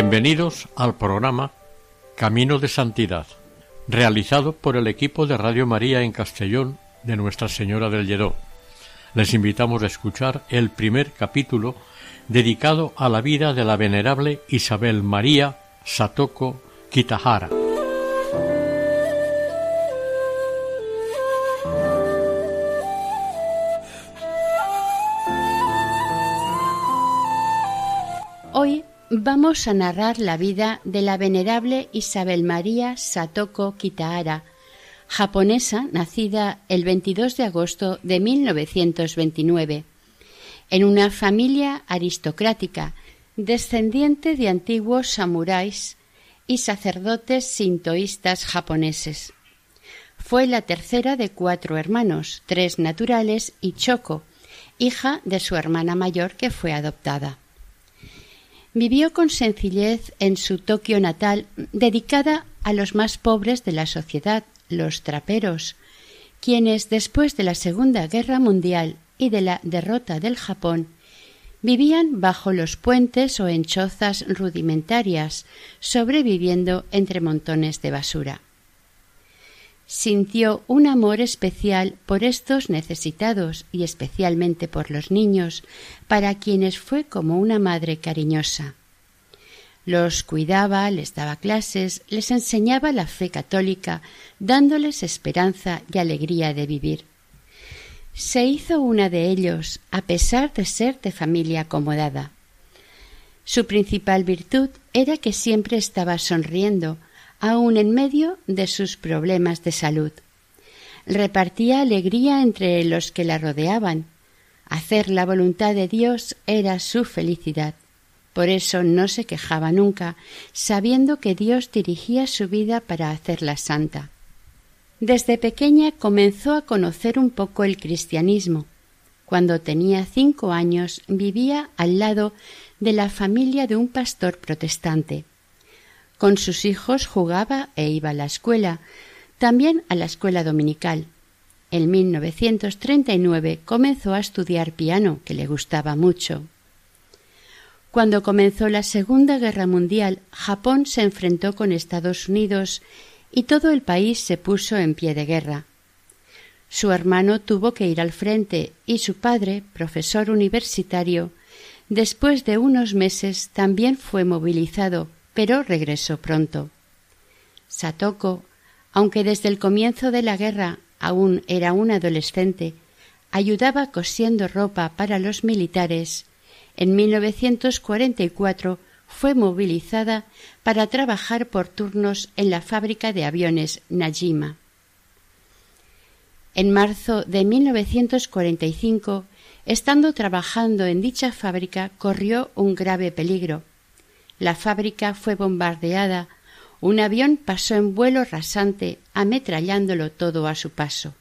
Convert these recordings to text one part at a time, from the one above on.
Bienvenidos al programa Camino de Santidad, realizado por el equipo de Radio María en Castellón de Nuestra Señora del Lledó. Les invitamos a escuchar el primer capítulo dedicado a la vida de la venerable Isabel María Satoko Kitahara. Vamos a narrar la vida de la venerable Isabel María Satoko Kitahara, japonesa nacida el 22 de agosto de 1929, en una familia aristocrática, descendiente de antiguos samuráis y sacerdotes sintoístas japoneses. Fue la tercera de cuatro hermanos, tres naturales y Choco, hija de su hermana mayor que fue adoptada. Vivió con sencillez en su Tokio natal, dedicada a los más pobres de la sociedad, los traperos, quienes después de la Segunda Guerra Mundial y de la derrota del Japón vivían bajo los puentes o en chozas rudimentarias, sobreviviendo entre montones de basura. Sintió un amor especial por estos necesitados y especialmente por los niños, para quienes fue como una madre cariñosa. Los cuidaba, les daba clases, les enseñaba la fe católica, dándoles esperanza y alegría de vivir. Se hizo una de ellos, a pesar de ser de familia acomodada. Su principal virtud era que siempre estaba sonriendo, aun en medio de sus problemas de salud. Repartía alegría entre los que la rodeaban. Hacer la voluntad de Dios era su felicidad. Por eso no se quejaba nunca, sabiendo que Dios dirigía su vida para hacerla santa. Desde pequeña comenzó a conocer un poco el cristianismo. Cuando tenía cinco años vivía al lado de la familia de un pastor protestante. Con sus hijos jugaba e iba a la escuela, también a la escuela dominical. En 1939 comenzó a estudiar piano, que le gustaba mucho. Cuando comenzó la Segunda Guerra Mundial, Japón se enfrentó con Estados Unidos y todo el país se puso en pie de guerra. Su hermano tuvo que ir al frente y su padre, profesor universitario, después de unos meses también fue movilizado pero regresó pronto. Satoko, aunque desde el comienzo de la guerra aún era un adolescente, ayudaba cosiendo ropa para los militares, en 1944 fue movilizada para trabajar por turnos en la fábrica de aviones Najima. En marzo de 1945, estando trabajando en dicha fábrica, corrió un grave peligro. La fábrica fue bombardeada. Un avión pasó en vuelo rasante, ametrallándolo todo a su paso.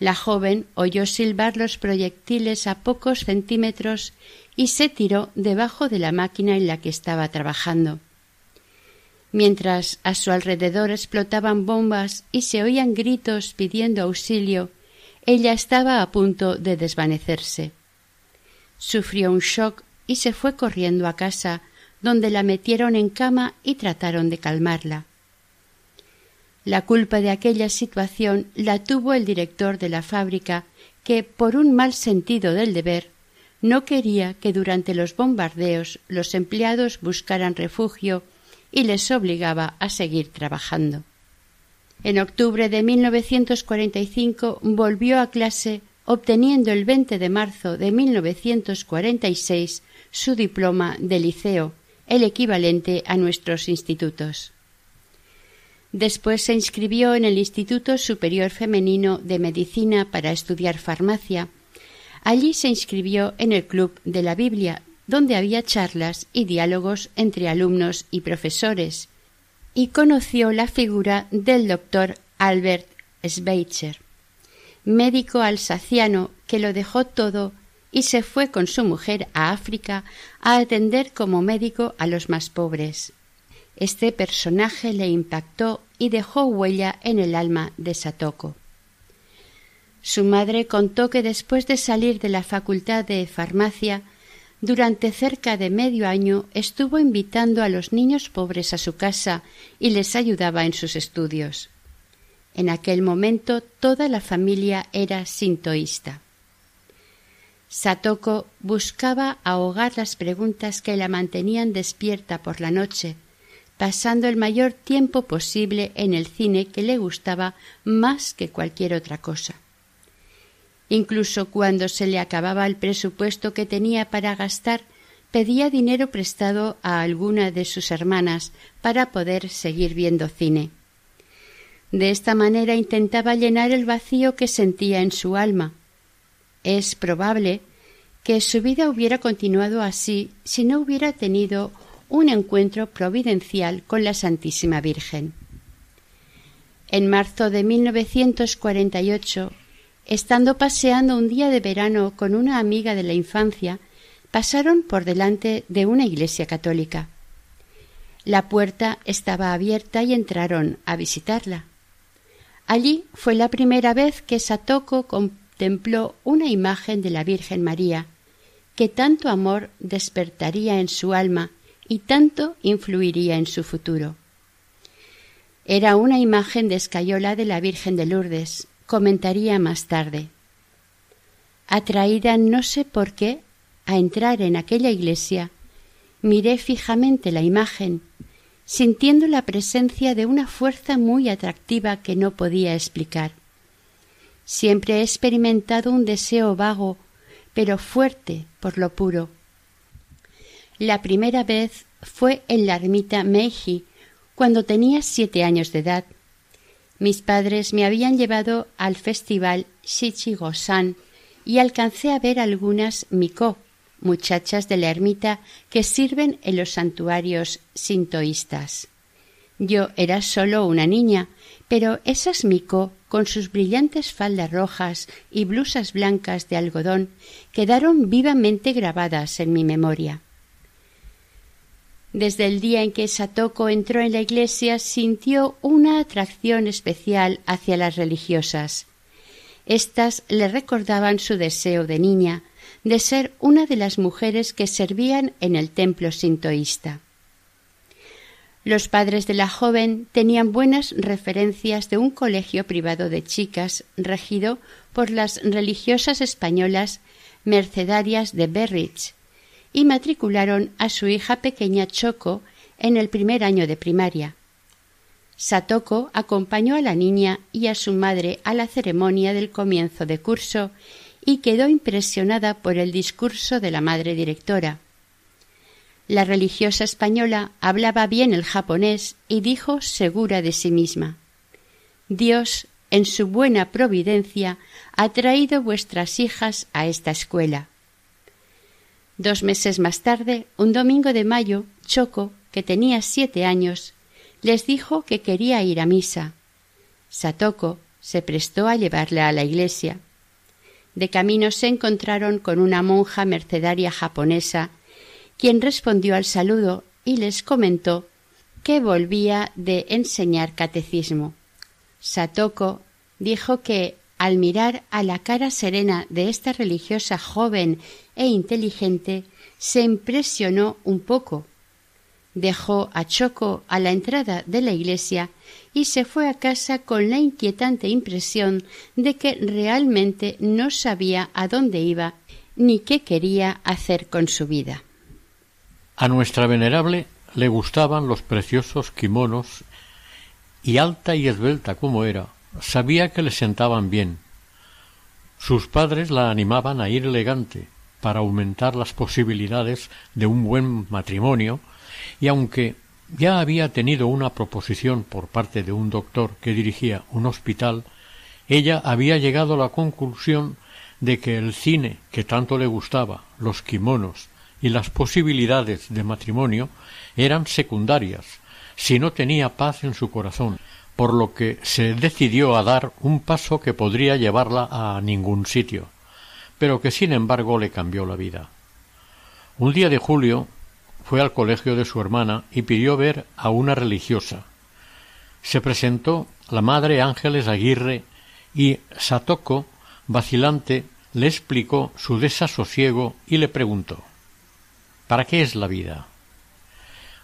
La joven oyó silbar los proyectiles a pocos centímetros y se tiró debajo de la máquina en la que estaba trabajando. Mientras a su alrededor explotaban bombas y se oían gritos pidiendo auxilio, ella estaba a punto de desvanecerse. Sufrió un shock y se fue corriendo a casa, donde la metieron en cama y trataron de calmarla. La culpa de aquella situación la tuvo el director de la fábrica, que, por un mal sentido del deber, no quería que durante los bombardeos los empleados buscaran refugio y les obligaba a seguir trabajando. En octubre de 1945 volvió a clase obteniendo el 20 de marzo de 1946 su diploma de liceo el equivalente a nuestros institutos. Después se inscribió en el Instituto Superior Femenino de Medicina para estudiar farmacia. Allí se inscribió en el Club de la Biblia, donde había charlas y diálogos entre alumnos y profesores, y conoció la figura del doctor Albert Schweitzer, médico alsaciano que lo dejó todo y se fue con su mujer a África a atender como médico a los más pobres. Este personaje le impactó y dejó huella en el alma de Satoko. Su madre contó que después de salir de la facultad de farmacia, durante cerca de medio año estuvo invitando a los niños pobres a su casa y les ayudaba en sus estudios. En aquel momento toda la familia era sintoísta. Satoko buscaba ahogar las preguntas que la mantenían despierta por la noche, pasando el mayor tiempo posible en el cine que le gustaba más que cualquier otra cosa. Incluso cuando se le acababa el presupuesto que tenía para gastar, pedía dinero prestado a alguna de sus hermanas para poder seguir viendo cine. De esta manera intentaba llenar el vacío que sentía en su alma. Es probable que su vida hubiera continuado así si no hubiera tenido un encuentro providencial con la Santísima Virgen. En marzo de 1948, estando paseando un día de verano con una amiga de la infancia, pasaron por delante de una iglesia católica. La puerta estaba abierta y entraron a visitarla. Allí fue la primera vez que Satoko contempló una imagen de la Virgen María, que tanto amor despertaría en su alma y tanto influiría en su futuro. Era una imagen de escayola de la Virgen de Lourdes, comentaría más tarde. Atraída no sé por qué a entrar en aquella iglesia, miré fijamente la imagen, sintiendo la presencia de una fuerza muy atractiva que no podía explicar. Siempre he experimentado un deseo vago, pero fuerte por lo puro. La primera vez fue en la ermita Meiji, cuando tenía siete años de edad. Mis padres me habían llevado al festival Shichigo-san y alcancé a ver algunas Miko, muchachas de la ermita que sirven en los santuarios sintoístas. Yo era solo una niña, pero esas Miko, con sus brillantes faldas rojas y blusas blancas de algodón, quedaron vivamente grabadas en mi memoria. Desde el día en que Satoko entró en la iglesia sintió una atracción especial hacia las religiosas. Estas le recordaban su deseo de niña, de ser una de las mujeres que servían en el templo sintoísta. Los padres de la joven tenían buenas referencias de un colegio privado de chicas regido por las religiosas españolas mercedarias de Berrich, y matricularon a su hija pequeña Choco en el primer año de primaria. Satoko acompañó a la niña y a su madre a la ceremonia del comienzo de curso y quedó impresionada por el discurso de la madre directora. La religiosa española hablaba bien el japonés y dijo segura de sí misma Dios, en su buena providencia, ha traído vuestras hijas a esta escuela. Dos meses más tarde, un domingo de mayo, Choco, que tenía siete años, les dijo que quería ir a misa. Satoko se prestó a llevarla a la iglesia. De camino se encontraron con una monja mercedaria japonesa, quien respondió al saludo y les comentó que volvía de enseñar catecismo. Satoko dijo que al mirar a la cara serena de esta religiosa joven e inteligente, se impresionó un poco. Dejó a Choco a la entrada de la iglesia y se fue a casa con la inquietante impresión de que realmente no sabía a dónde iba ni qué quería hacer con su vida. A nuestra venerable le gustaban los preciosos kimonos y alta y esbelta como era, sabía que le sentaban bien. Sus padres la animaban a ir elegante para aumentar las posibilidades de un buen matrimonio y aunque ya había tenido una proposición por parte de un doctor que dirigía un hospital, ella había llegado a la conclusión de que el cine que tanto le gustaba, los kimonos y las posibilidades de matrimonio eran secundarias si no tenía paz en su corazón, por lo que se decidió a dar un paso que podría llevarla a ningún sitio, pero que sin embargo le cambió la vida. Un día de julio fue al colegio de su hermana y pidió ver a una religiosa. Se presentó la madre Ángeles Aguirre y Satoko, vacilante, le explicó su desasosiego y le preguntó ¿Para qué es la vida?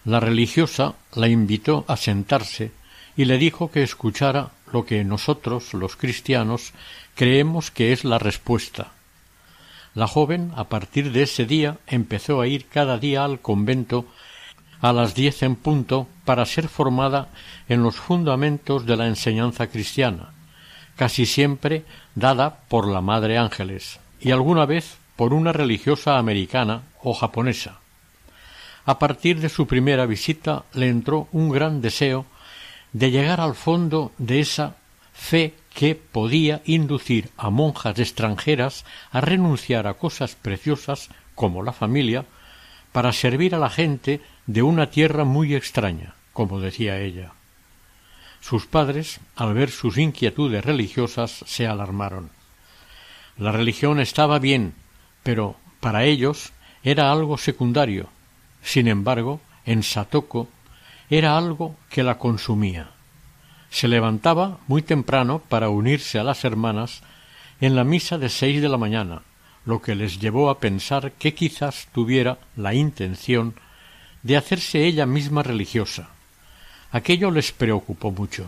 La religiosa la invitó a sentarse y le dijo que escuchara lo que nosotros, los cristianos, creemos que es la respuesta. La joven, a partir de ese día, empezó a ir cada día al convento a las diez en punto para ser formada en los fundamentos de la enseñanza cristiana, casi siempre dada por la Madre Ángeles y alguna vez por una religiosa americana o japonesa. A partir de su primera visita le entró un gran deseo de llegar al fondo de esa fe que podía inducir a monjas extranjeras a renunciar a cosas preciosas como la familia para servir a la gente de una tierra muy extraña, como decía ella. Sus padres, al ver sus inquietudes religiosas, se alarmaron. La religión estaba bien, pero para ellos era algo secundario. Sin embargo, en Satoko era algo que la consumía. Se levantaba muy temprano para unirse a las hermanas en la misa de seis de la mañana, lo que les llevó a pensar que quizás tuviera la intención de hacerse ella misma religiosa. Aquello les preocupó mucho.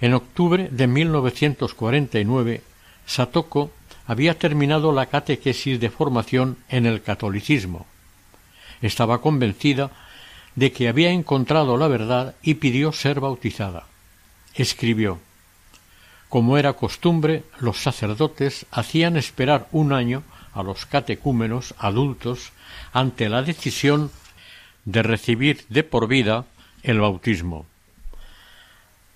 En octubre de 1949, Satoko había terminado la catequesis de formación en el catolicismo. Estaba convencida de que había encontrado la verdad y pidió ser bautizada. Escribió Como era costumbre, los sacerdotes hacían esperar un año a los catecúmenos adultos ante la decisión de recibir de por vida el bautismo.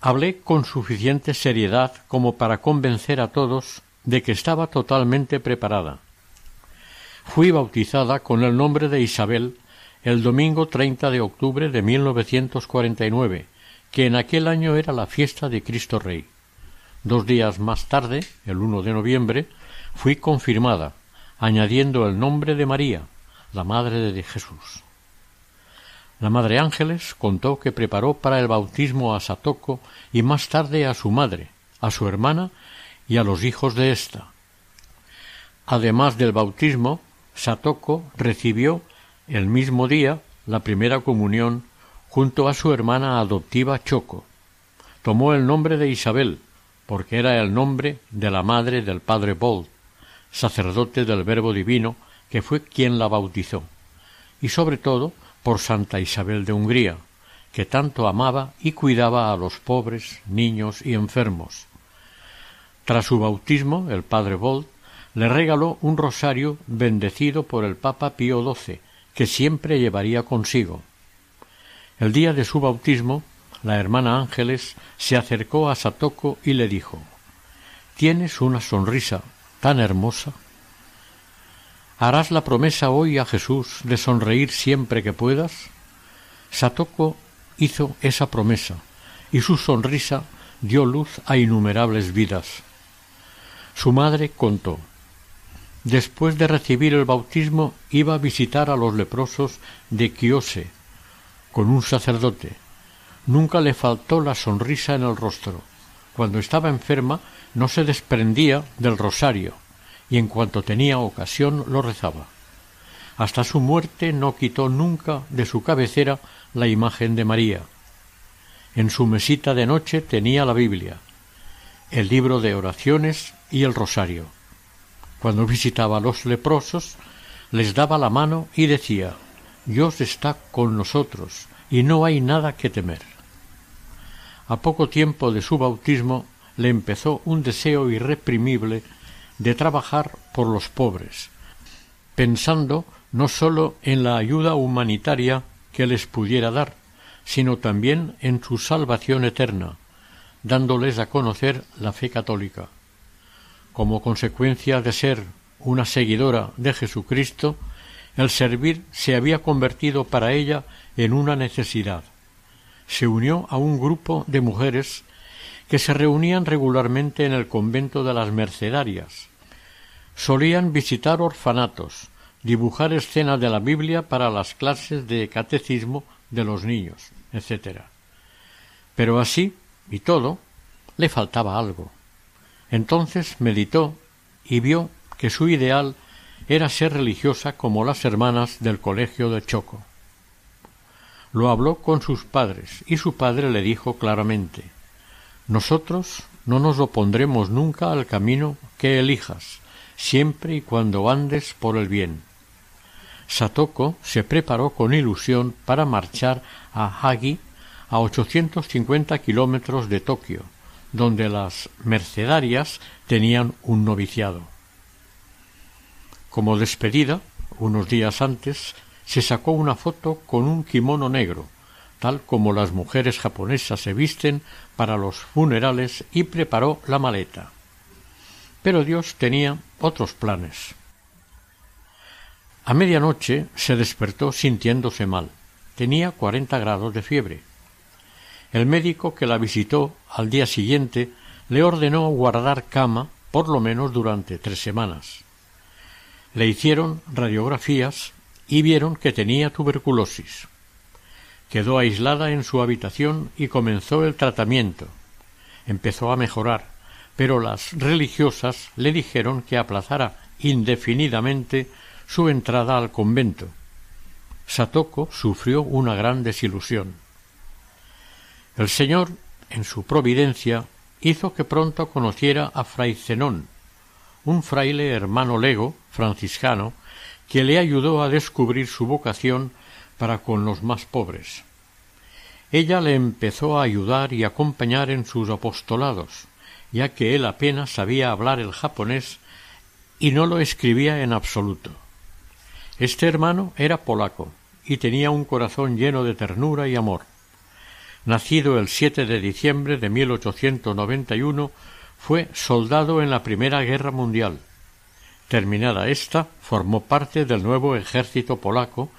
Hablé con suficiente seriedad como para convencer a todos de que estaba totalmente preparada. Fui bautizada con el nombre de Isabel el domingo 30 de octubre de 1949, que en aquel año era la fiesta de Cristo Rey. Dos días más tarde, el 1 de noviembre, fui confirmada, añadiendo el nombre de María, la Madre de Jesús. La Madre Ángeles contó que preparó para el bautismo a Satoko y más tarde a su madre, a su hermana y a los hijos de ésta. Además del bautismo, Satoko recibió el mismo día la primera comunión junto a su hermana adoptiva Choco. Tomó el nombre de Isabel, porque era el nombre de la madre del padre Bold, sacerdote del Verbo Divino, que fue quien la bautizó, y sobre todo por Santa Isabel de Hungría, que tanto amaba y cuidaba a los pobres, niños y enfermos. Tras su bautismo, el padre Bolt le regaló un rosario bendecido por el Papa Pío XII, que siempre llevaría consigo. El día de su bautismo, la hermana Ángeles se acercó a Satoko y le dijo Tienes una sonrisa tan hermosa ¿Harás la promesa hoy a Jesús de sonreír siempre que puedas? Satoko hizo esa promesa y su sonrisa dio luz a innumerables vidas. Su madre contó Después de recibir el bautismo iba a visitar a los leprosos de Kiose con un sacerdote. Nunca le faltó la sonrisa en el rostro. Cuando estaba enferma no se desprendía del rosario y en cuanto tenía ocasión lo rezaba. Hasta su muerte no quitó nunca de su cabecera la imagen de María. En su mesita de noche tenía la Biblia, el libro de oraciones y el rosario. Cuando visitaba a los leprosos, les daba la mano y decía Dios está con nosotros y no hay nada que temer. A poco tiempo de su bautismo le empezó un deseo irreprimible de trabajar por los pobres, pensando no sólo en la ayuda humanitaria que les pudiera dar, sino también en su salvación eterna, dándoles a conocer la fe católica. Como consecuencia de ser una seguidora de Jesucristo, El servir se había convertido para ella en una necesidad. Se unió a un grupo de mujeres que se reunían regularmente en el convento de las Mercedarias. Solían visitar orfanatos, dibujar escenas de la Biblia para las clases de catecismo de los niños, etc. Pero así y todo le faltaba algo. Entonces meditó y vio que su ideal era ser religiosa como las hermanas del colegio de Choco. Lo habló con sus padres y su padre le dijo claramente Nosotros no nos opondremos nunca al camino que elijas, siempre y cuando andes por el bien. Satoko se preparó con ilusión para marchar a Hagi a 850 kilómetros de Tokio, donde las mercedarias tenían un noviciado. Como despedida, unos días antes, se sacó una foto con un kimono negro, tal como las mujeres japonesas se visten para los funerales y preparó la maleta. Pero Dios tenía otros planes. A medianoche se despertó sintiéndose mal. Tenía cuarenta grados de fiebre. El médico que la visitó al día siguiente le ordenó guardar cama por lo menos durante tres semanas. Le hicieron radiografías y vieron que tenía tuberculosis. Quedó aislada en su habitación y comenzó el tratamiento. Empezó a mejorar, pero las religiosas le dijeron que aplazara indefinidamente su entrada al convento. Satoko sufrió una gran desilusión. El Señor, en su providencia, hizo que pronto conociera a Fray Zenón, un fraile hermano lego, franciscano, que le ayudó a descubrir su vocación para con los más pobres. Ella le empezó a ayudar y acompañar en sus apostolados, ya que él apenas sabía hablar el japonés y no lo escribía en absoluto. Este hermano era polaco y tenía un corazón lleno de ternura y amor. Nacido el 7 de diciembre de 1891, fue soldado en la Primera Guerra Mundial. Terminada esta, formó parte del nuevo ejército polaco,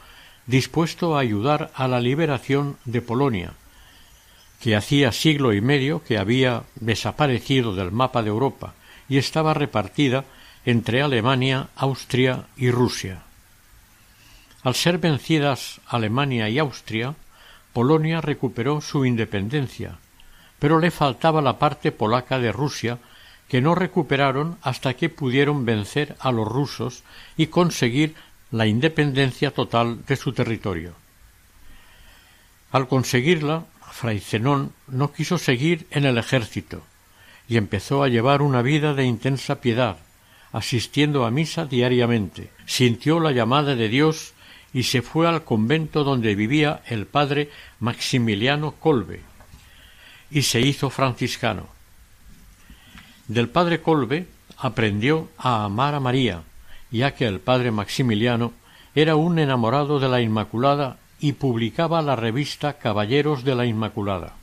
dispuesto a ayudar a la liberación de Polonia, que hacía siglo y medio que había desaparecido del mapa de Europa y estaba repartida entre Alemania, Austria y Rusia. Al ser vencidas Alemania y Austria, Polonia recuperó su independencia, pero le faltaba la parte polaca de Rusia que no recuperaron hasta que pudieron vencer a los rusos y conseguir la independencia total de su territorio. Al conseguirla, Fray Zenón no quiso seguir en el ejército y empezó a llevar una vida de intensa piedad, asistiendo a misa diariamente. Sintió la llamada de Dios y se fue al convento donde vivía el padre Maximiliano Colbe y se hizo franciscano. Del padre Colbe aprendió a amar a María, ya que el padre Maximiliano era un enamorado de la Inmaculada y publicaba la revista Caballeros de la Inmaculada.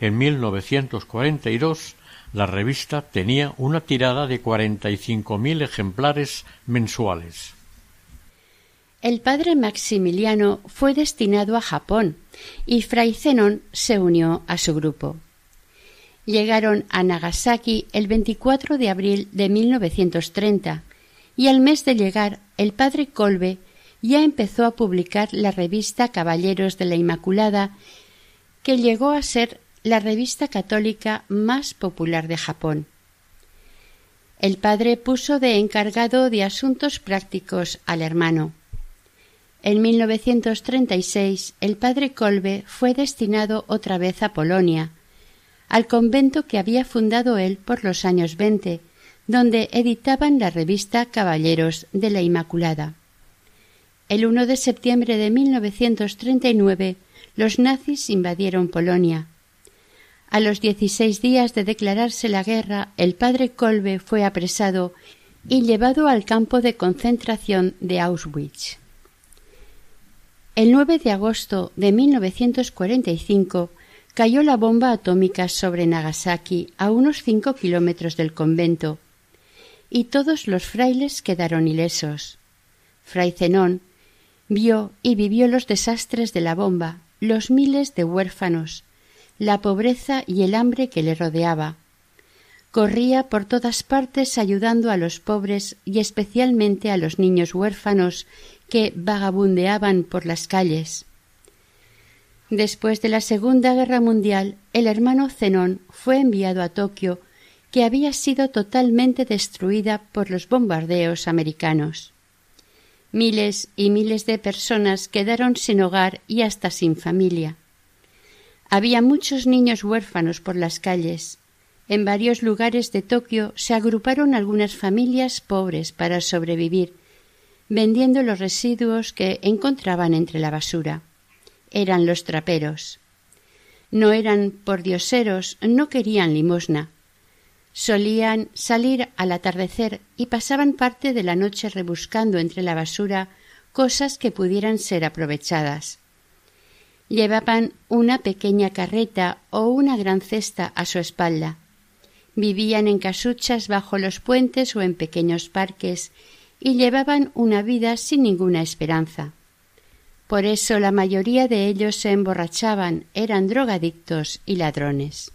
En 1942 la revista tenía una tirada de cuarenta y cinco mil ejemplares mensuales. El padre Maximiliano fue destinado a Japón y Fray Zenón se unió a su grupo. Llegaron a Nagasaki el 24 de abril de 1930 y al mes de llegar el padre Colbe ya empezó a publicar la revista Caballeros de la Inmaculada, que llegó a ser la revista católica más popular de Japón. El padre puso de encargado de asuntos prácticos al hermano. En 1936 el padre Colbe fue destinado otra vez a Polonia, al convento que había fundado él por los años veinte, donde editaban la revista Caballeros de la Inmaculada. El 1 de septiembre de 1939 los nazis invadieron Polonia. A los dieciséis días de declararse la guerra, el padre Kolbe fue apresado y llevado al campo de concentración de Auschwitz. El 9 de agosto de 1945 cayó la bomba atómica sobre Nagasaki a unos cinco kilómetros del convento y todos los frailes quedaron ilesos. Fray Zenón, vio y vivió los desastres de la bomba, los miles de huérfanos, la pobreza y el hambre que le rodeaba. Corría por todas partes ayudando a los pobres y especialmente a los niños huérfanos que vagabundeaban por las calles. Después de la Segunda Guerra Mundial, el hermano Zenón fue enviado a Tokio, que había sido totalmente destruida por los bombardeos americanos. Miles y miles de personas quedaron sin hogar y hasta sin familia. Había muchos niños huérfanos por las calles. En varios lugares de Tokio se agruparon algunas familias pobres para sobrevivir, vendiendo los residuos que encontraban entre la basura. Eran los traperos. No eran pordioseros, no querían limosna. Solían salir al atardecer y pasaban parte de la noche rebuscando entre la basura cosas que pudieran ser aprovechadas. Llevaban una pequeña carreta o una gran cesta a su espalda. Vivían en casuchas bajo los puentes o en pequeños parques y llevaban una vida sin ninguna esperanza. Por eso la mayoría de ellos se emborrachaban, eran drogadictos y ladrones.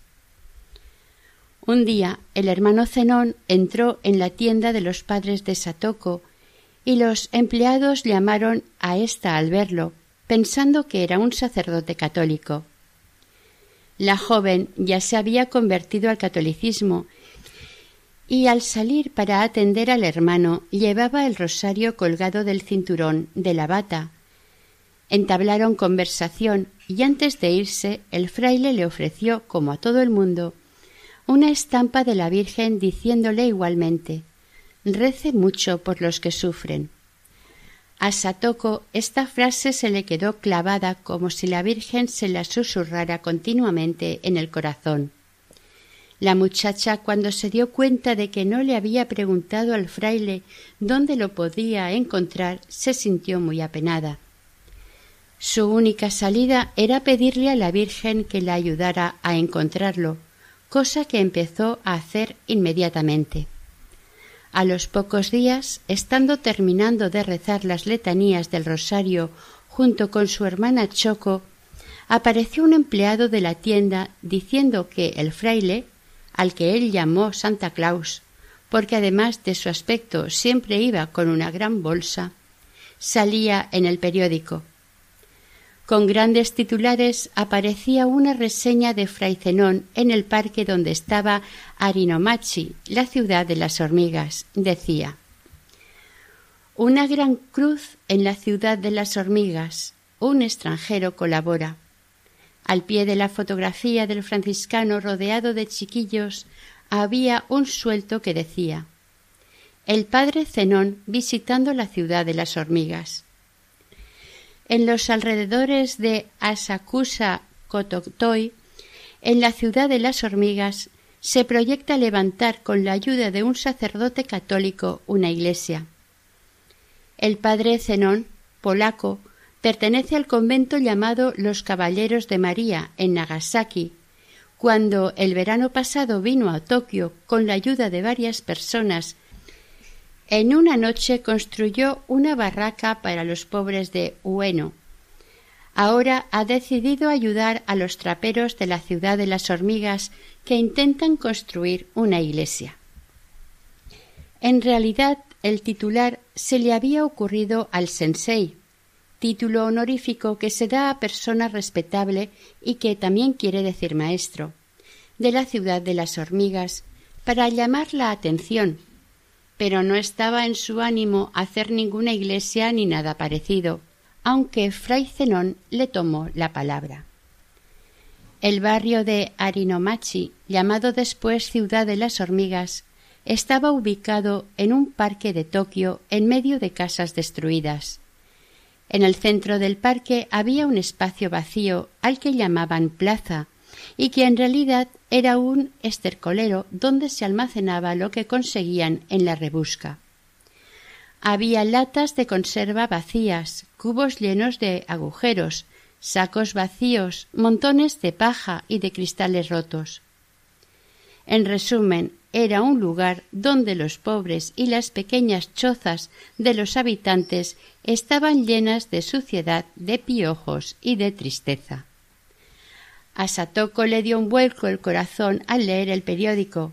Un día el hermano Zenón entró en la tienda de los padres de Satoko y los empleados llamaron a ésta al verlo, pensando que era un sacerdote católico. La joven ya se había convertido al catolicismo y al salir para atender al hermano llevaba el rosario colgado del cinturón de la bata. Entablaron conversación y antes de irse el fraile le ofreció, como a todo el mundo, una estampa de la Virgen diciéndole igualmente Rece mucho por los que sufren. A Satoko esta frase se le quedó clavada como si la Virgen se la susurrara continuamente en el corazón. La muchacha, cuando se dio cuenta de que no le había preguntado al fraile dónde lo podía encontrar, se sintió muy apenada. Su única salida era pedirle a la Virgen que la ayudara a encontrarlo, cosa que empezó a hacer inmediatamente. A los pocos días, estando terminando de rezar las letanías del rosario junto con su hermana Choco, apareció un empleado de la tienda diciendo que el fraile, al que él llamó Santa Claus, porque además de su aspecto siempre iba con una gran bolsa, salía en el periódico con grandes titulares aparecía una reseña de Fray Zenón en el parque donde estaba Arinomachi, la ciudad de las hormigas. Decía Una gran cruz en la ciudad de las hormigas. Un extranjero colabora. Al pie de la fotografía del franciscano rodeado de chiquillos había un suelto que decía El padre Zenón visitando la ciudad de las hormigas. En los alrededores de Asakusa Kotoktoi, en la ciudad de las hormigas, se proyecta levantar con la ayuda de un sacerdote católico una iglesia. El padre Zenón, polaco, pertenece al convento llamado Los Caballeros de María en Nagasaki. Cuando el verano pasado vino a Tokio con la ayuda de varias personas en una noche construyó una barraca para los pobres de Ueno. Ahora ha decidido ayudar a los traperos de la ciudad de las hormigas que intentan construir una iglesia. En realidad, el titular se le había ocurrido al sensei, título honorífico que se da a persona respetable y que también quiere decir maestro, de la ciudad de las hormigas, para llamar la atención pero no estaba en su ánimo hacer ninguna iglesia ni nada parecido, aunque fray Zenón le tomó la palabra. El barrio de Arinomachi, llamado después Ciudad de las Hormigas, estaba ubicado en un parque de Tokio en medio de casas destruidas. En el centro del parque había un espacio vacío al que llamaban plaza, y que en realidad era un estercolero donde se almacenaba lo que conseguían en la rebusca. Había latas de conserva vacías, cubos llenos de agujeros, sacos vacíos, montones de paja y de cristales rotos. En resumen, era un lugar donde los pobres y las pequeñas chozas de los habitantes estaban llenas de suciedad, de piojos y de tristeza. A Satoko le dio un vuelco el corazón al leer el periódico.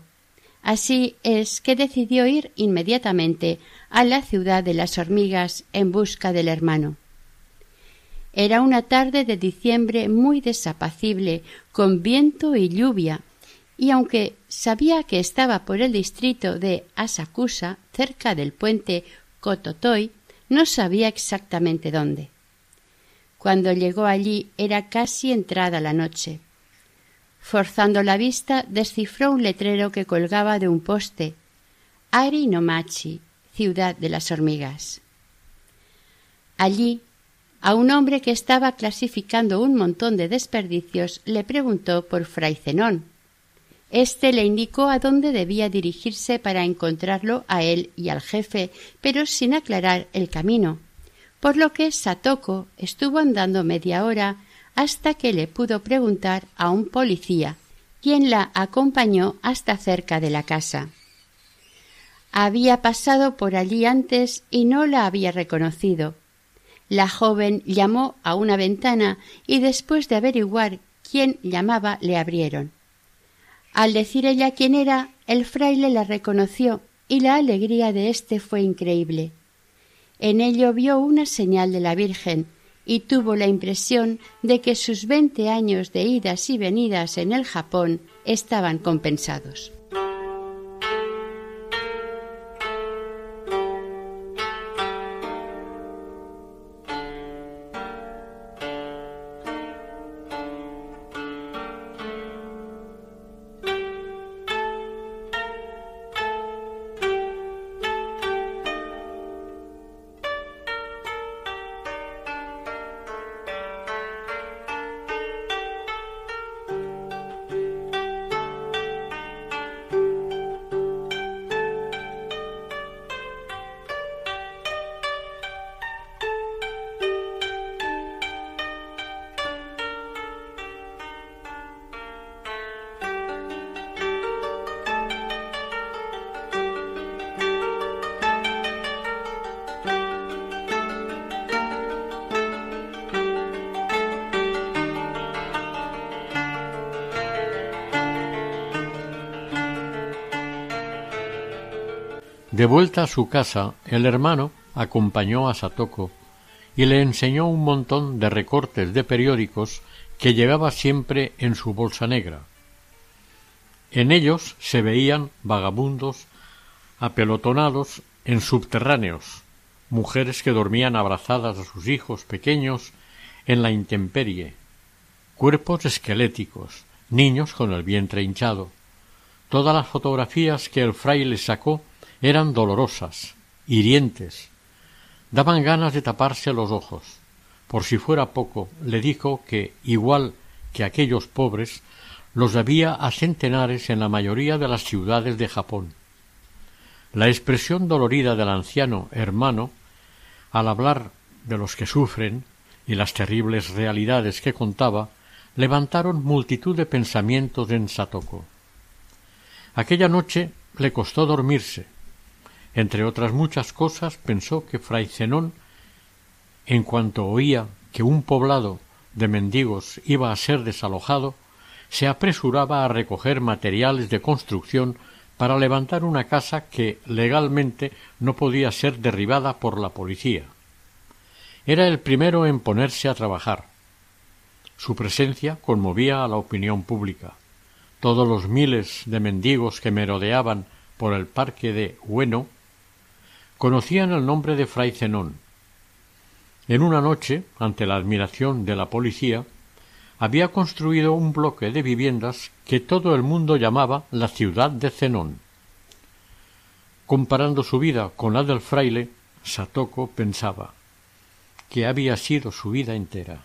Así es que decidió ir inmediatamente a la ciudad de las hormigas en busca del hermano. Era una tarde de diciembre muy desapacible, con viento y lluvia, y aunque sabía que estaba por el distrito de Asakusa, cerca del puente Kototoi, no sabía exactamente dónde. Cuando llegó allí era casi entrada la noche. Forzando la vista, descifró un letrero que colgaba de un poste. Ari no Machi, ciudad de las hormigas. Allí, a un hombre que estaba clasificando un montón de desperdicios, le preguntó por Fray Zenón. Este le indicó a dónde debía dirigirse para encontrarlo a él y al jefe, pero sin aclarar el camino, por lo que Satoko estuvo andando media hora hasta que le pudo preguntar a un policía, quien la acompañó hasta cerca de la casa. Había pasado por allí antes y no la había reconocido. La joven llamó a una ventana y después de averiguar quién llamaba le abrieron. Al decir ella quién era, el fraile la reconoció y la alegría de éste fue increíble. En ello vio una señal de la Virgen y tuvo la impresión de que sus veinte años de idas y venidas en el Japón estaban compensados. De vuelta a su casa, el hermano acompañó a Satoko y le enseñó un montón de recortes de periódicos que llevaba siempre en su bolsa negra. En ellos se veían vagabundos apelotonados en subterráneos, mujeres que dormían abrazadas a sus hijos pequeños en la intemperie, cuerpos esqueléticos, niños con el vientre hinchado. Todas las fotografías que el fraile sacó eran dolorosas, hirientes, daban ganas de taparse los ojos. Por si fuera poco, le dijo que, igual que aquellos pobres, los había a centenares en la mayoría de las ciudades de Japón. La expresión dolorida del anciano hermano, al hablar de los que sufren y las terribles realidades que contaba, levantaron multitud de pensamientos en Satoko. Aquella noche le costó dormirse, entre otras muchas cosas, pensó que fray Zenón, en cuanto oía que un poblado de mendigos iba a ser desalojado, se apresuraba a recoger materiales de construcción para levantar una casa que legalmente no podía ser derribada por la policía. Era el primero en ponerse a trabajar. Su presencia conmovía a la opinión pública. Todos los miles de mendigos que merodeaban por el parque de Ueno conocían el nombre de fray Zenón. En una noche, ante la admiración de la policía, había construido un bloque de viviendas que todo el mundo llamaba la ciudad de Zenón. Comparando su vida con la del fraile, Satoko pensaba que había sido su vida entera.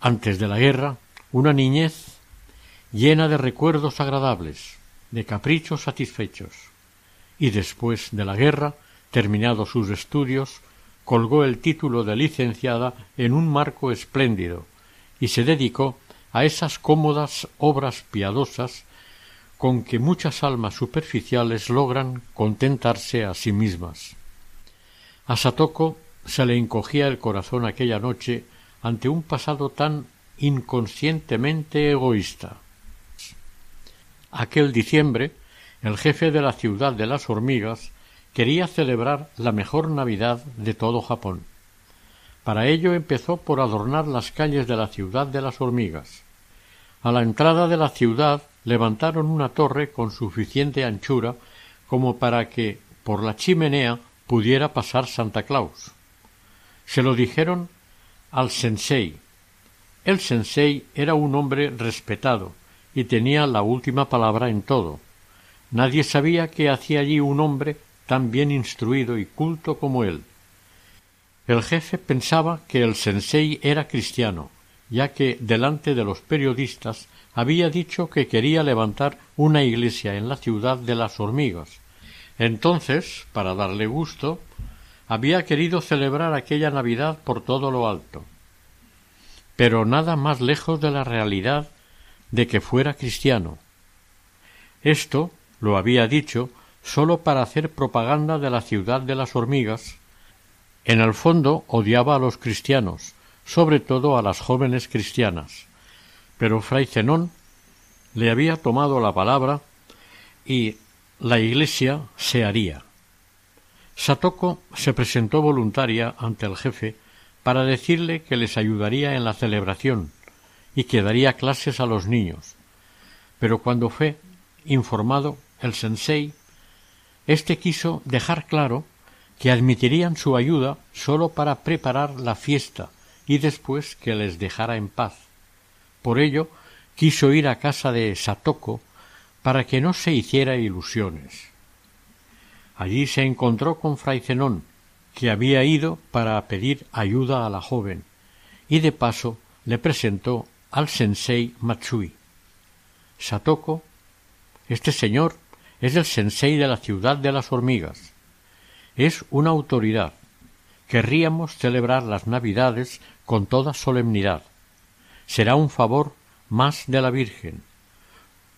Antes de la guerra, una niñez llena de recuerdos agradables, de caprichos satisfechos, y después de la guerra, terminados sus estudios, colgó el título de licenciada en un marco espléndido y se dedicó a esas cómodas obras piadosas con que muchas almas superficiales logran contentarse a sí mismas. A Satoko se le encogía el corazón aquella noche ante un pasado tan inconscientemente egoísta. Aquel diciembre, el jefe de la ciudad de las hormigas quería celebrar la mejor Navidad de todo Japón. Para ello empezó por adornar las calles de la ciudad de las hormigas. A la entrada de la ciudad levantaron una torre con suficiente anchura como para que por la chimenea pudiera pasar Santa Claus. Se lo dijeron al sensei. El sensei era un hombre respetado y tenía la última palabra en todo. Nadie sabía qué hacía allí un hombre tan bien instruido y culto como él. El jefe pensaba que el sensei era cristiano, ya que delante de los periodistas había dicho que quería levantar una iglesia en la ciudad de las hormigas. Entonces, para darle gusto, había querido celebrar aquella Navidad por todo lo alto. Pero nada más lejos de la realidad de que fuera cristiano. Esto lo había dicho sólo para hacer propaganda de la ciudad de las hormigas. En el fondo odiaba a los cristianos, sobre todo a las jóvenes cristianas. Pero Fray Zenón le había tomado la palabra y la iglesia se haría. Satoko se presentó voluntaria ante el jefe para decirle que les ayudaría en la celebración y que daría clases a los niños. Pero cuando fue informado el sensei, éste quiso dejar claro que admitirían su ayuda sólo para preparar la fiesta y después que les dejara en paz. Por ello quiso ir a casa de Satoko para que no se hiciera ilusiones. Allí se encontró con Fray Zenón, que había ido para pedir ayuda a la joven, y de paso le presentó al sensei Matsui. Satoko, este señor es el sensei de la ciudad de las hormigas. Es una autoridad. Querríamos celebrar las Navidades con toda solemnidad. Será un favor más de la Virgen.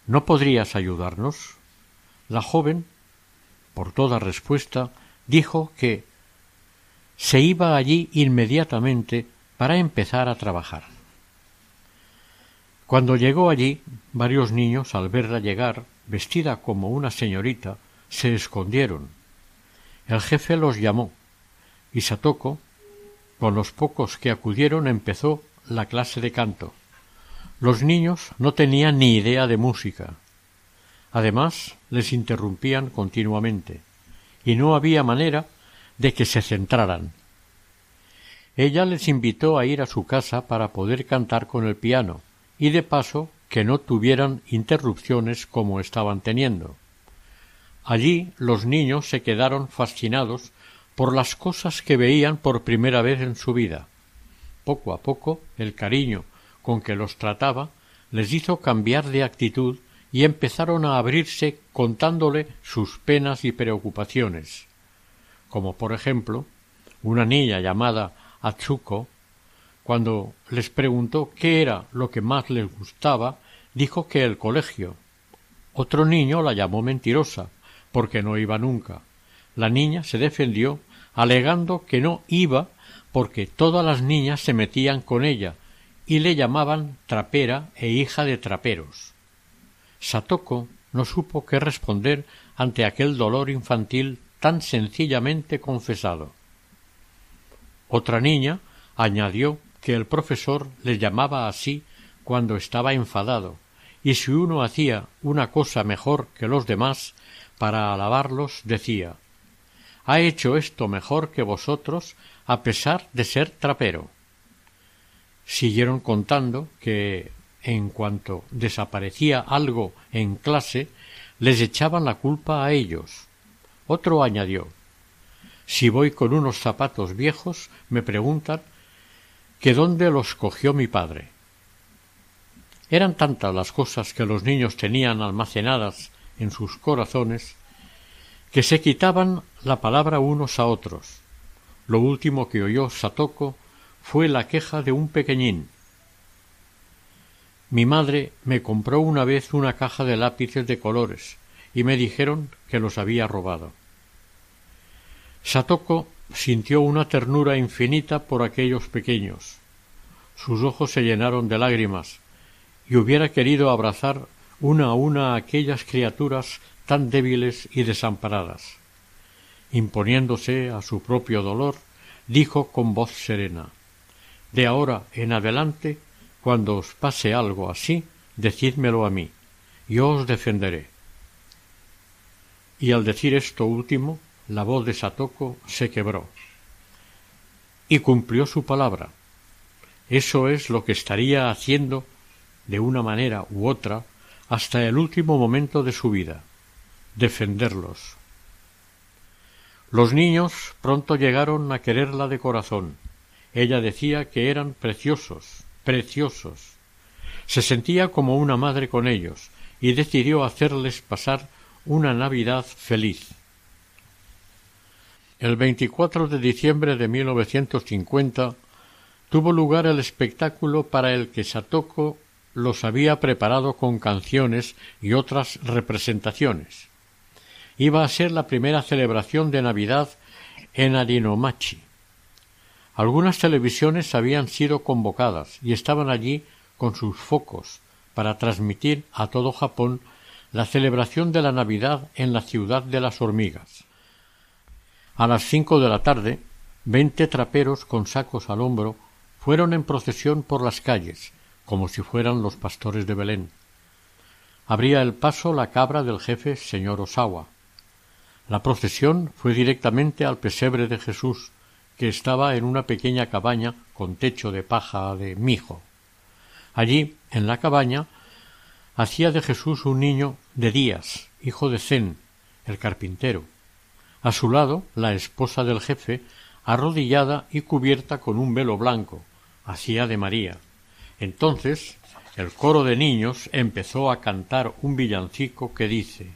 ¿No podrías ayudarnos? La joven por toda respuesta, dijo que se iba allí inmediatamente para empezar a trabajar. Cuando llegó allí, varios niños, al verla llegar, vestida como una señorita, se escondieron. El jefe los llamó, y Satoko, con los pocos que acudieron, empezó la clase de canto. Los niños no tenían ni idea de música, Además, les interrumpían continuamente, y no había manera de que se centraran. Ella les invitó a ir a su casa para poder cantar con el piano, y de paso que no tuvieran interrupciones como estaban teniendo. Allí los niños se quedaron fascinados por las cosas que veían por primera vez en su vida. Poco a poco el cariño con que los trataba les hizo cambiar de actitud y empezaron a abrirse contándole sus penas y preocupaciones, como por ejemplo una niña llamada Atsuko, cuando les preguntó qué era lo que más les gustaba, dijo que el colegio. Otro niño la llamó mentirosa, porque no iba nunca. La niña se defendió alegando que no iba porque todas las niñas se metían con ella y le llamaban trapera e hija de traperos. Satoko no supo qué responder ante aquel dolor infantil tan sencillamente confesado. Otra niña añadió que el profesor le llamaba así cuando estaba enfadado, y si uno hacía una cosa mejor que los demás, para alabarlos decía Ha hecho esto mejor que vosotros a pesar de ser trapero. Siguieron contando que en cuanto desaparecía algo en clase, les echaban la culpa a ellos. Otro añadió Si voy con unos zapatos viejos, me preguntan que dónde los cogió mi padre. Eran tantas las cosas que los niños tenían almacenadas en sus corazones que se quitaban la palabra unos a otros. Lo último que oyó Satoko fue la queja de un pequeñín Mi madre me compró una vez una caja de lápices de colores y me dijeron que los había robado. Satoko sintió una ternura infinita por aquellos pequeños. Sus ojos se llenaron de lágrimas y hubiera querido abrazar una a una aquellas criaturas tan débiles y desamparadas. Imponiéndose a su propio dolor, dijo con voz serena De ahora en adelante, cuando os pase algo así, decídmelo a mí, yo os defenderé. Y al decir esto último, la voz de Satoko se quebró. Y cumplió su palabra. Eso es lo que estaría haciendo de una manera u otra hasta el último momento de su vida defenderlos. Los niños pronto llegaron a quererla de corazón. Ella decía que eran preciosos, preciosos. Se sentía como una madre con ellos y decidió hacerles pasar una Navidad feliz. El 24 de diciembre de 1950 tuvo lugar el espectáculo para el que Satoko los había preparado con canciones y otras representaciones. Iba a ser la primera celebración de Navidad en Arinomachi. Algunas televisiones habían sido convocadas y estaban allí con sus focos para transmitir a todo Japón la celebración de la Navidad en la ciudad de las hormigas. A las cinco de la tarde, veinte traperos con sacos al hombro fueron en procesión por las calles, como si fueran los pastores de Belén. Abría el paso la cabra del jefe señor Osawa. La procesión fue directamente al pesebre de Jesús, que estaba en una pequeña cabaña con techo de paja de mijo. Allí, en la cabaña, hacía de Jesús un niño de Díaz, hijo de Zen, el carpintero. A su lado, la esposa del jefe, arrodillada y cubierta con un velo blanco, hacía de María. Entonces el coro de niños empezó a cantar un villancico que dice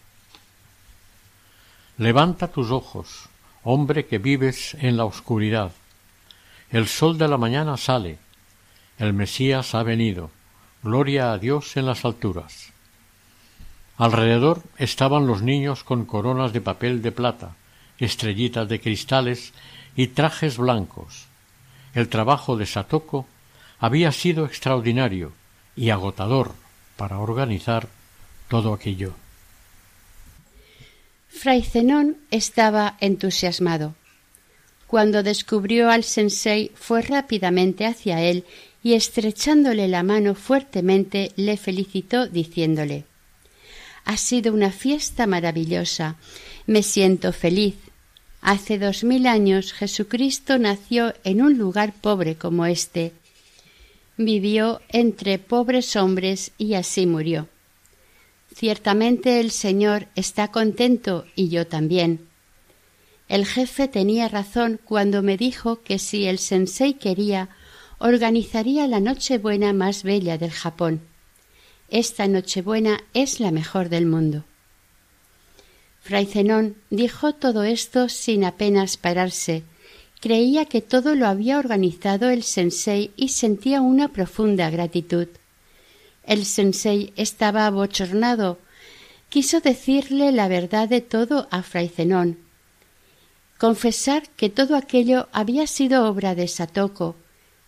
Levanta tus ojos, hombre que vives en la oscuridad. El sol de la mañana sale, el Mesías ha venido, gloria a Dios en las alturas. Alrededor estaban los niños con coronas de papel de plata, estrellitas de cristales y trajes blancos. El trabajo de Satoko había sido extraordinario y agotador para organizar todo aquello. Fray Zenón estaba entusiasmado. Cuando descubrió al sensei fue rápidamente hacia él y estrechándole la mano fuertemente le felicitó diciéndole Ha sido una fiesta maravillosa. Me siento feliz. Hace dos mil años Jesucristo nació en un lugar pobre como este, vivió entre pobres hombres y así murió. Ciertamente el Señor está contento y yo también. El jefe tenía razón cuando me dijo que si el sensei quería, organizaría la Nochebuena más bella del Japón. Esta Nochebuena es la mejor del mundo. Fray Zenón dijo todo esto sin apenas pararse, Creía que todo lo había organizado el sensei y sentía una profunda gratitud. El sensei estaba abochornado. Quiso decirle la verdad de todo a Fray Zenón. Confesar que todo aquello había sido obra de Satoko.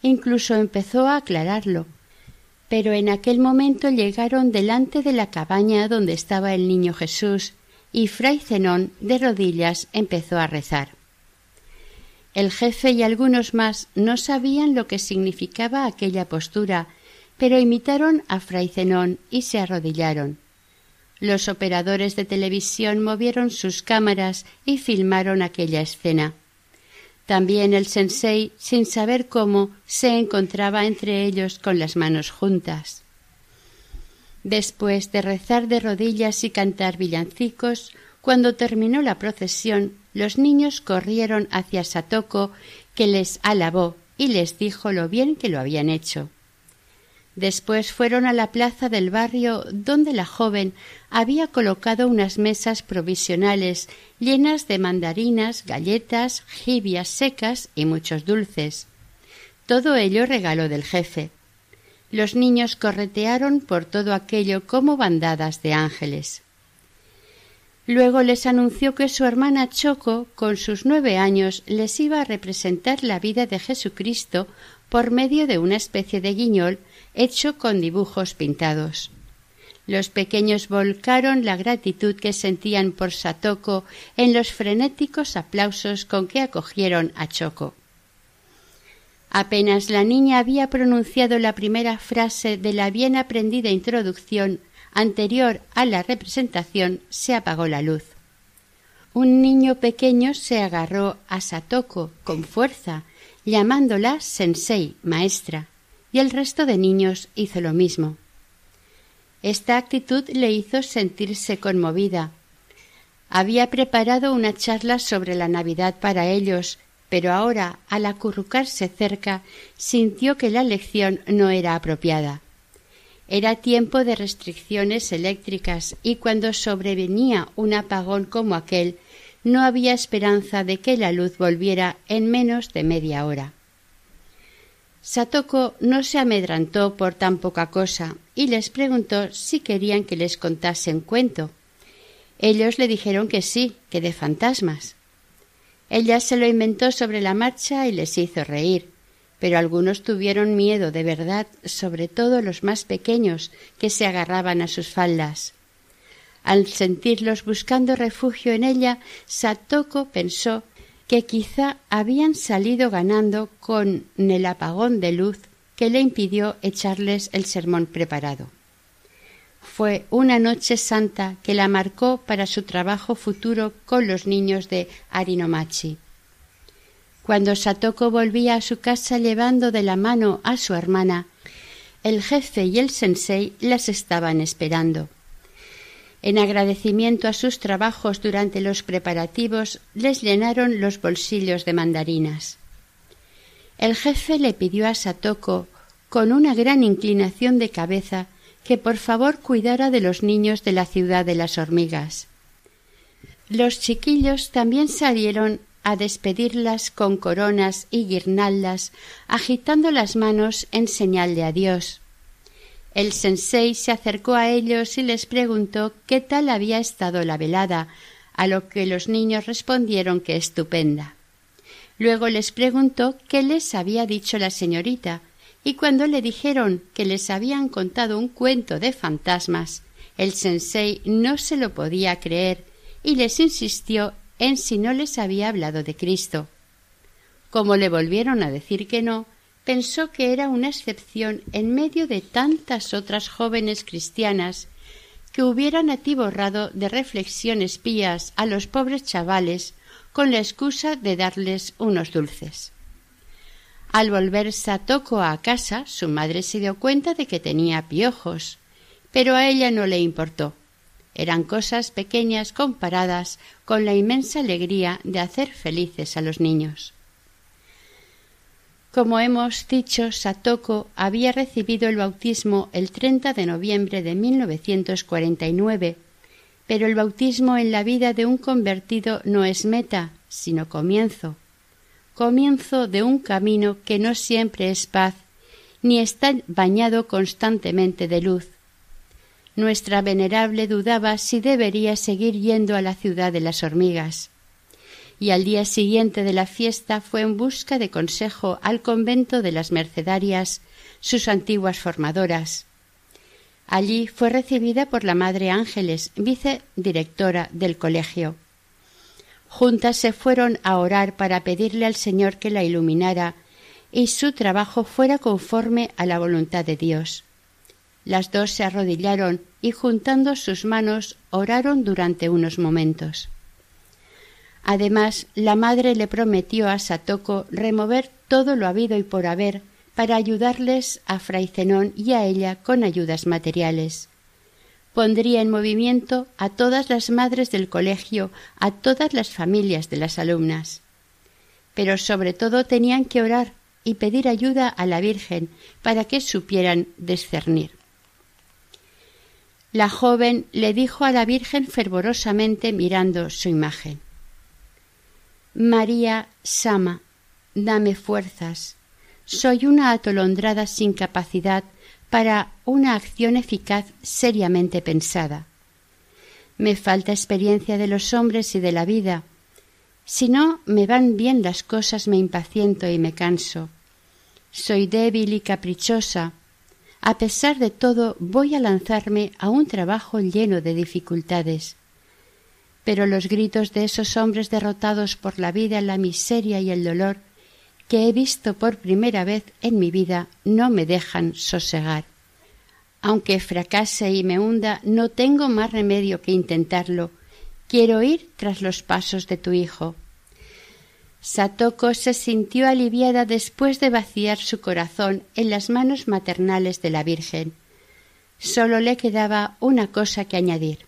Incluso empezó a aclararlo. Pero en aquel momento llegaron delante de la cabaña donde estaba el niño Jesús, y Fray Zenón de rodillas empezó a rezar. El jefe y algunos más no sabían lo que significaba aquella postura, pero imitaron a Fray Zenón y se arrodillaron. Los operadores de televisión movieron sus cámaras y filmaron aquella escena. También el sensei, sin saber cómo, se encontraba entre ellos con las manos juntas. Después de rezar de rodillas y cantar villancicos, cuando terminó la procesión, los niños corrieron hacia Satoko, que les alabó y les dijo lo bien que lo habían hecho. Después fueron a la plaza del barrio donde la joven había colocado unas mesas provisionales llenas de mandarinas, galletas, jibias secas y muchos dulces. Todo ello regalo del jefe. Los niños corretearon por todo aquello como bandadas de ángeles. Luego les anunció que su hermana Choco, con sus nueve años, les iba a representar la vida de Jesucristo por medio de una especie de guiñol hecho con dibujos pintados. Los pequeños volcaron la gratitud que sentían por Satoko en los frenéticos aplausos con que acogieron a Choco. Apenas la niña había pronunciado la primera frase de la bien aprendida introducción anterior a la representación, se apagó la luz. Un niño pequeño se agarró a Satoko con fuerza, llamándola sensei, maestra, y el resto de niños hizo lo mismo. Esta actitud le hizo sentirse conmovida. Había preparado una charla sobre la Navidad para ellos, pero ahora, al acurrucarse cerca, sintió que la lección no era apropiada. Era tiempo de restricciones eléctricas y cuando sobrevenía un apagón como aquel, no había esperanza de que la luz volviera en menos de media hora. Satoko no se amedrantó por tan poca cosa y les preguntó si querían que les contase un cuento. Ellos le dijeron que sí, que de fantasmas. Ella se lo inventó sobre la marcha y les hizo reír, pero algunos tuvieron miedo de verdad, sobre todo los más pequeños, que se agarraban a sus faldas. Al sentirlos buscando refugio en ella, Satoko pensó que quizá habían salido ganando con el apagón de luz que le impidió echarles el sermón preparado. Fue una noche santa que la marcó para su trabajo futuro con los niños de Arinomachi. Cuando Satoko volvía a su casa llevando de la mano a su hermana, el jefe y el sensei las estaban esperando. En agradecimiento a sus trabajos durante los preparativos, les llenaron los bolsillos de mandarinas. El jefe le pidió a Satoko, con una gran inclinación de cabeza, que por favor cuidara de los niños de la ciudad de las hormigas. Los chiquillos también salieron a despedirlas con coronas y guirnaldas, agitando las manos en señal de adiós. El sensei se acercó a ellos y les preguntó qué tal había estado la velada, a lo que los niños respondieron que estupenda. Luego les preguntó qué les había dicho la señorita, y cuando le dijeron que les habían contado un cuento de fantasmas, el sensei no se lo podía creer y les insistió en si no les había hablado de Cristo. Como le volvieron a decir que no, pensó que era una excepción en medio de tantas otras jóvenes cristianas que hubieran atiborrado de reflexiones pías a los pobres chavales con la excusa de darles unos dulces. Al volver Satoko a casa, su madre se dio cuenta de que tenía piojos, pero a ella no le importó. Eran cosas pequeñas comparadas con la inmensa alegría de hacer felices a los niños. Como hemos dicho, Satoko había recibido el bautismo el 30 de noviembre de 1949, pero el bautismo en la vida de un convertido no es meta, sino comienzo. Comienzo de un camino que no siempre es paz, ni está bañado constantemente de luz. Nuestra venerable dudaba si debería seguir yendo a la ciudad de las hormigas y al día siguiente de la fiesta fue en busca de consejo al convento de las Mercedarias, sus antiguas formadoras. Allí fue recibida por la Madre Ángeles, vicedirectora del colegio. Juntas se fueron a orar para pedirle al Señor que la iluminara y su trabajo fuera conforme a la voluntad de Dios. Las dos se arrodillaron y juntando sus manos oraron durante unos momentos. Además, la madre le prometió a Satoko remover todo lo habido y por haber para ayudarles a Fray Zenón y a ella con ayudas materiales. Pondría en movimiento a todas las madres del colegio, a todas las familias de las alumnas. Pero sobre todo tenían que orar y pedir ayuda a la Virgen para que supieran discernir. La joven le dijo a la Virgen fervorosamente mirando su imagen María Sama, dame fuerzas. soy una atolondrada sin capacidad para una acción eficaz seriamente pensada. Me falta experiencia de los hombres y de la vida. Si no me van bien las cosas me impaciento y me canso. Soy débil y caprichosa. A pesar de todo voy a lanzarme a un trabajo lleno de dificultades. Pero los gritos de esos hombres derrotados por la vida, la miseria y el dolor que he visto por primera vez en mi vida no me dejan sosegar. Aunque fracase y me hunda, no tengo más remedio que intentarlo. Quiero ir tras los pasos de tu hijo. Satoko se sintió aliviada después de vaciar su corazón en las manos maternales de la Virgen. Solo le quedaba una cosa que añadir.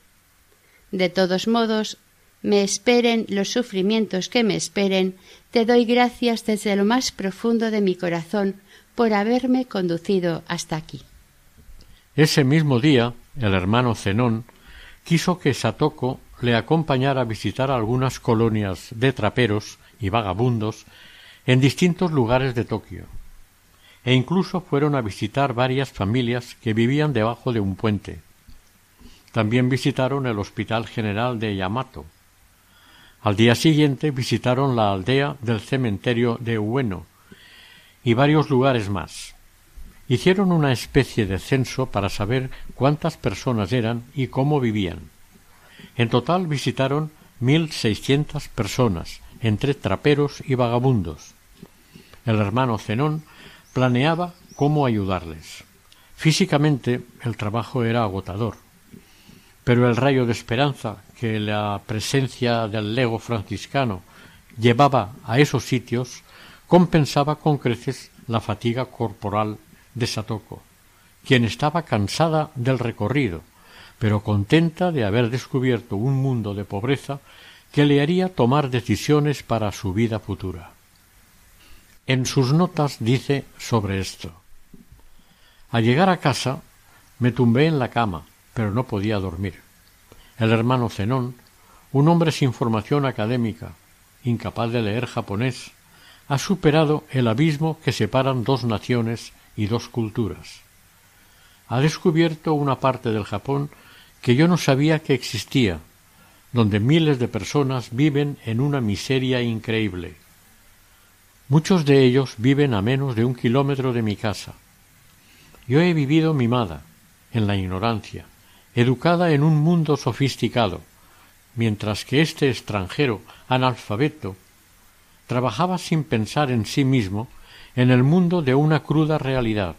De todos modos, me esperen los sufrimientos que me esperen, te doy gracias desde lo más profundo de mi corazón por haberme conducido hasta aquí. Ese mismo día, el hermano Zenón quiso que Satoko le acompañara a visitar algunas colonias de traperos y vagabundos en distintos lugares de Tokio, e incluso fueron a visitar varias familias que vivían debajo de un puente. También visitaron el Hospital General de Yamato, al día siguiente visitaron la aldea del cementerio de Ueno y varios lugares más. Hicieron una especie de censo para saber cuántas personas eran y cómo vivían. En total visitaron mil seiscientas personas, entre traperos y vagabundos. El hermano Zenón planeaba cómo ayudarles. Físicamente el trabajo era agotador, pero el rayo de esperanza que la presencia del lego franciscano llevaba a esos sitios compensaba con creces la fatiga corporal de Satoko, quien estaba cansada del recorrido, pero contenta de haber descubierto un mundo de pobreza que le haría tomar decisiones para su vida futura. En sus notas dice sobre esto Al llegar a casa me tumbé en la cama, pero no podía dormir. El hermano Zenón, un hombre sin formación académica, incapaz de leer japonés, ha superado el abismo que separan dos naciones y dos culturas. Ha descubierto una parte del Japón que yo no sabía que existía, donde miles de personas viven en una miseria increíble. Muchos de ellos viven a menos de un kilómetro de mi casa. Yo he vivido mimada, en la ignorancia, educada en un mundo sofisticado, mientras que este extranjero analfabeto trabajaba sin pensar en sí mismo en el mundo de una cruda realidad.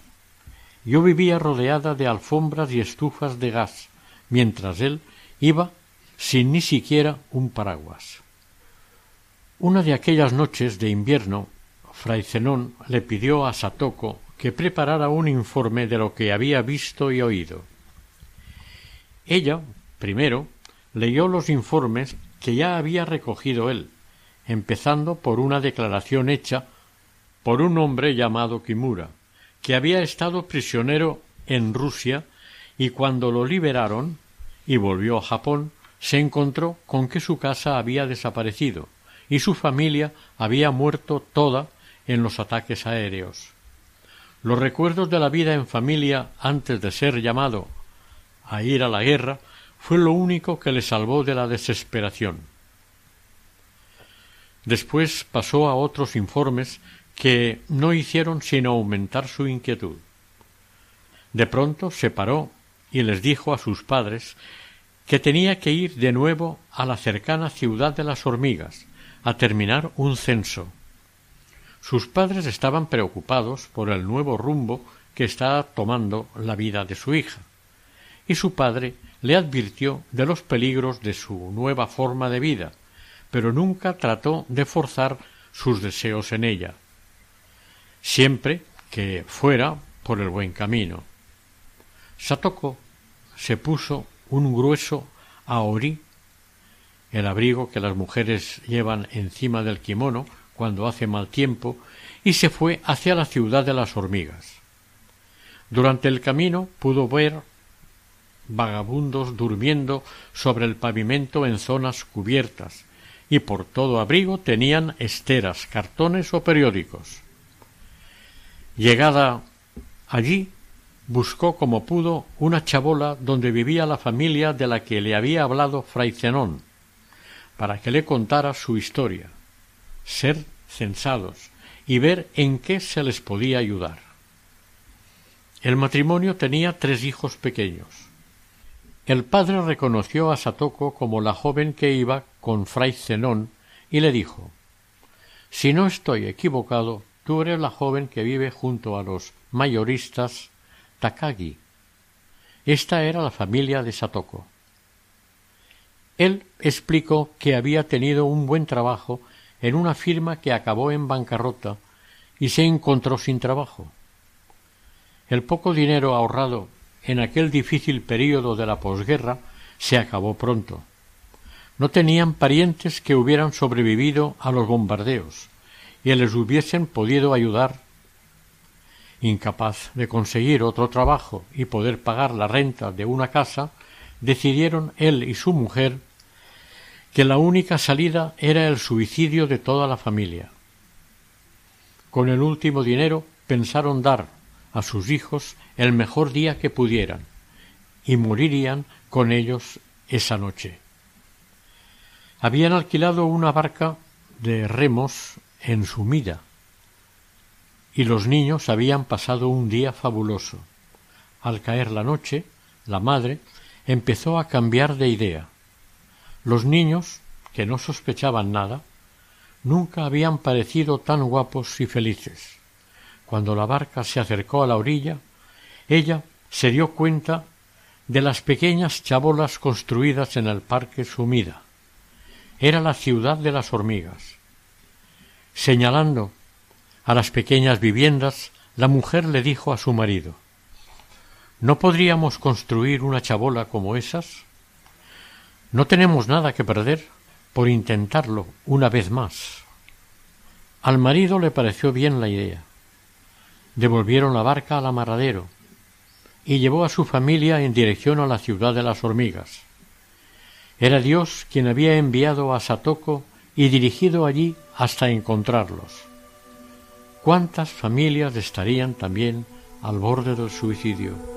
Yo vivía rodeada de alfombras y estufas de gas, mientras él iba sin ni siquiera un paraguas. Una de aquellas noches de invierno, Fray Zenón le pidió a Satoko que preparara un informe de lo que había visto y oído. Ella, primero, leyó los informes que ya había recogido él, empezando por una declaración hecha por un hombre llamado Kimura, que había estado prisionero en Rusia y cuando lo liberaron y volvió a Japón, se encontró con que su casa había desaparecido y su familia había muerto toda en los ataques aéreos. Los recuerdos de la vida en familia antes de ser llamado a ir a la guerra fue lo único que le salvó de la desesperación. Después pasó a otros informes que no hicieron sino aumentar su inquietud. De pronto se paró y les dijo a sus padres que tenía que ir de nuevo a la cercana ciudad de las hormigas a terminar un censo. Sus padres estaban preocupados por el nuevo rumbo que estaba tomando la vida de su hija y su padre le advirtió de los peligros de su nueva forma de vida, pero nunca trató de forzar sus deseos en ella, siempre que fuera por el buen camino. Satoko se puso un grueso aori, el abrigo que las mujeres llevan encima del kimono cuando hace mal tiempo, y se fue hacia la ciudad de las hormigas. Durante el camino pudo ver vagabundos durmiendo sobre el pavimento en zonas cubiertas, y por todo abrigo tenían esteras, cartones o periódicos. Llegada allí, buscó como pudo una chabola donde vivía la familia de la que le había hablado fray Zenón, para que le contara su historia, ser censados y ver en qué se les podía ayudar. El matrimonio tenía tres hijos pequeños. El padre reconoció a Satoko como la joven que iba con fray Zenón y le dijo Si no estoy equivocado, tú eres la joven que vive junto a los mayoristas Takagi. Esta era la familia de Satoko. Él explicó que había tenido un buen trabajo en una firma que acabó en bancarrota y se encontró sin trabajo. El poco dinero ahorrado en aquel difícil período de la posguerra se acabó pronto. No tenían parientes que hubieran sobrevivido a los bombardeos y les hubiesen podido ayudar. Incapaz de conseguir otro trabajo y poder pagar la renta de una casa, decidieron él y su mujer que la única salida era el suicidio de toda la familia. Con el último dinero pensaron dar a sus hijos el mejor día que pudieran, y morirían con ellos esa noche. Habían alquilado una barca de remos en Sumida, y los niños habían pasado un día fabuloso. Al caer la noche, la madre empezó a cambiar de idea. Los niños, que no sospechaban nada, nunca habían parecido tan guapos y felices. Cuando la barca se acercó a la orilla, ella se dio cuenta de las pequeñas chabolas construidas en el parque Sumida. Era la ciudad de las hormigas. Señalando a las pequeñas viviendas, la mujer le dijo a su marido ¿No podríamos construir una chabola como esas? No tenemos nada que perder por intentarlo una vez más. Al marido le pareció bien la idea devolvieron la barca al amarradero y llevó a su familia en dirección a la ciudad de las hormigas. Era Dios quien había enviado a Satoko y dirigido allí hasta encontrarlos. ¿Cuántas familias estarían también al borde del suicidio?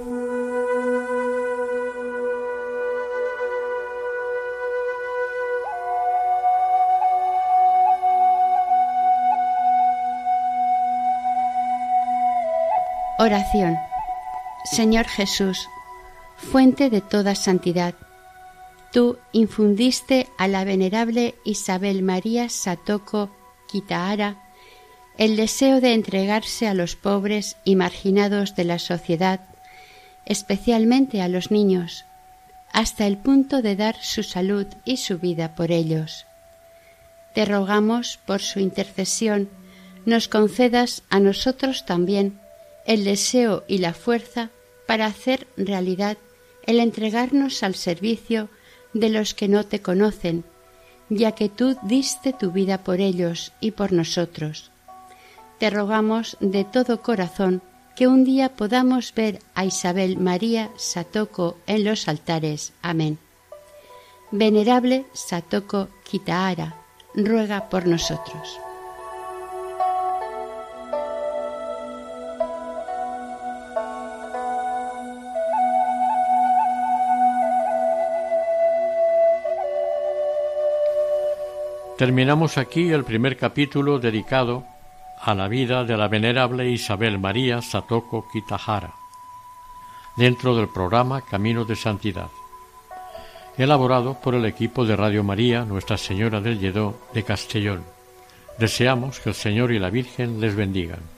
Oración. Señor Jesús, fuente de toda santidad, tú infundiste a la venerable Isabel María Satoko Kitahara el deseo de entregarse a los pobres y marginados de la sociedad, especialmente a los niños, hasta el punto de dar su salud y su vida por ellos. Te rogamos por su intercesión, nos concedas a nosotros también el deseo y la fuerza para hacer realidad el entregarnos al servicio de los que no te conocen, ya que tú diste tu vida por ellos y por nosotros. Te rogamos de todo corazón que un día podamos ver a Isabel María Satoko en los altares. Amén. Venerable Satoko Kitahara, ruega por nosotros. Terminamos aquí el primer capítulo dedicado a la vida de la venerable Isabel María Satoko Kitahara, dentro del programa Camino de Santidad, elaborado por el equipo de Radio María Nuestra Señora del Lledó de Castellón. Deseamos que el Señor y la Virgen les bendigan.